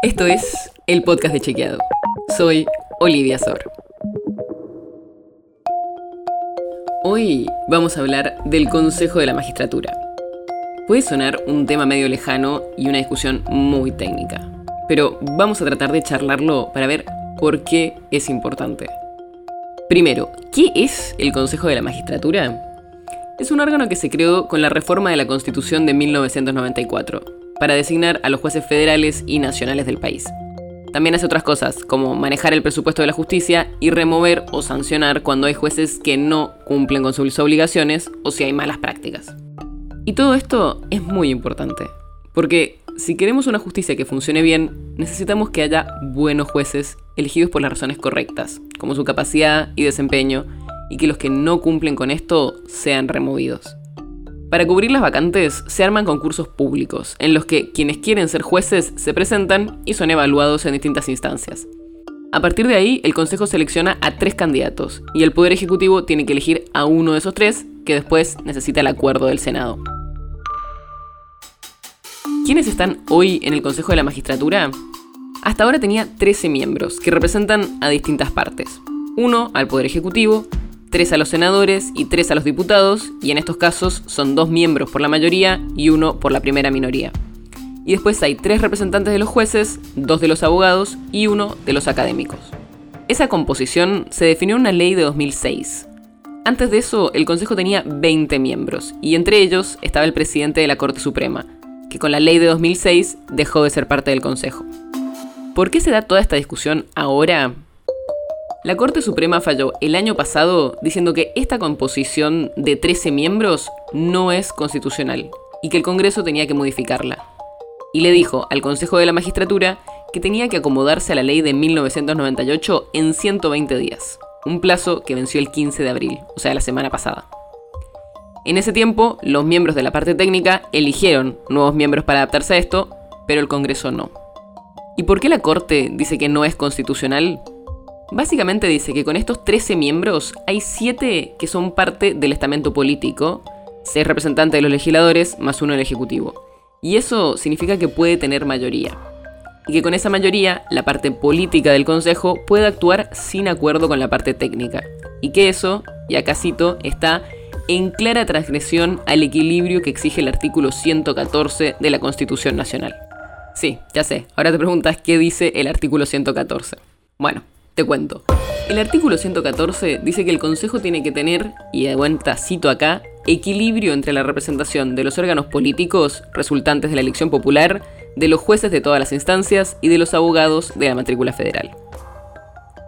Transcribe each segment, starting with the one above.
Esto es el podcast de Chequeado. Soy Olivia Sor. Hoy vamos a hablar del Consejo de la Magistratura. Puede sonar un tema medio lejano y una discusión muy técnica, pero vamos a tratar de charlarlo para ver por qué es importante. Primero, ¿qué es el Consejo de la Magistratura? Es un órgano que se creó con la reforma de la Constitución de 1994, para designar a los jueces federales y nacionales del país. También hace otras cosas, como manejar el presupuesto de la justicia y remover o sancionar cuando hay jueces que no cumplen con sus obligaciones o si hay malas prácticas. Y todo esto es muy importante, porque si queremos una justicia que funcione bien, necesitamos que haya buenos jueces elegidos por las razones correctas, como su capacidad y desempeño, y que los que no cumplen con esto sean removidos. Para cubrir las vacantes se arman concursos públicos, en los que quienes quieren ser jueces se presentan y son evaluados en distintas instancias. A partir de ahí, el Consejo selecciona a tres candidatos, y el Poder Ejecutivo tiene que elegir a uno de esos tres, que después necesita el acuerdo del Senado. ¿Quiénes están hoy en el Consejo de la Magistratura? Hasta ahora tenía 13 miembros, que representan a distintas partes. Uno al Poder Ejecutivo, tres a los senadores y tres a los diputados, y en estos casos son dos miembros por la mayoría y uno por la primera minoría. Y después hay tres representantes de los jueces, dos de los abogados y uno de los académicos. Esa composición se definió en una ley de 2006. Antes de eso, el Consejo tenía 20 miembros, y entre ellos estaba el presidente de la Corte Suprema, que con la ley de 2006 dejó de ser parte del Consejo. ¿Por qué se da toda esta discusión ahora? La Corte Suprema falló el año pasado diciendo que esta composición de 13 miembros no es constitucional y que el Congreso tenía que modificarla. Y le dijo al Consejo de la Magistratura que tenía que acomodarse a la ley de 1998 en 120 días, un plazo que venció el 15 de abril, o sea, la semana pasada. En ese tiempo, los miembros de la parte técnica eligieron nuevos miembros para adaptarse a esto, pero el Congreso no. ¿Y por qué la Corte dice que no es constitucional? Básicamente dice que con estos 13 miembros hay 7 que son parte del estamento político, 6 representantes de los legisladores más uno del Ejecutivo. Y eso significa que puede tener mayoría. Y que con esa mayoría la parte política del Consejo puede actuar sin acuerdo con la parte técnica. Y que eso, y acá cito, está en clara transgresión al equilibrio que exige el artículo 114 de la Constitución Nacional. Sí, ya sé, ahora te preguntas qué dice el artículo 114. Bueno, te cuento. El artículo 114 dice que el Consejo tiene que tener, y de vuelta cito acá, equilibrio entre la representación de los órganos políticos resultantes de la elección popular, de los jueces de todas las instancias y de los abogados de la matrícula federal.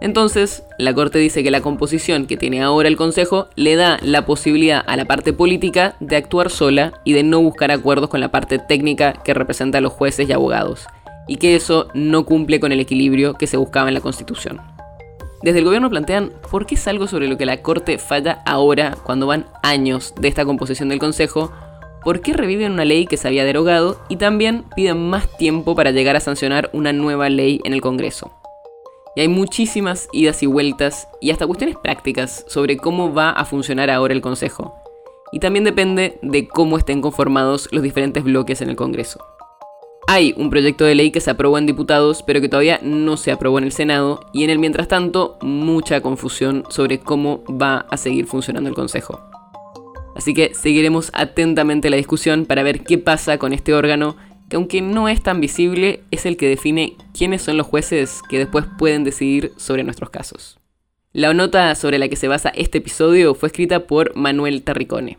Entonces, la Corte dice que la composición que tiene ahora el Consejo le da la posibilidad a la parte política de actuar sola y de no buscar acuerdos con la parte técnica que representa a los jueces y abogados, y que eso no cumple con el equilibrio que se buscaba en la Constitución. Desde el gobierno plantean por qué es algo sobre lo que la Corte falla ahora, cuando van años de esta composición del Consejo, por qué reviven una ley que se había derogado y también piden más tiempo para llegar a sancionar una nueva ley en el Congreso. Y hay muchísimas idas y vueltas y hasta cuestiones prácticas sobre cómo va a funcionar ahora el Consejo. Y también depende de cómo estén conformados los diferentes bloques en el Congreso. Hay un proyecto de ley que se aprobó en diputados, pero que todavía no se aprobó en el Senado, y en el mientras tanto, mucha confusión sobre cómo va a seguir funcionando el Consejo. Así que seguiremos atentamente la discusión para ver qué pasa con este órgano, que aunque no es tan visible, es el que define quiénes son los jueces que después pueden decidir sobre nuestros casos. La nota sobre la que se basa este episodio fue escrita por Manuel Tarricone.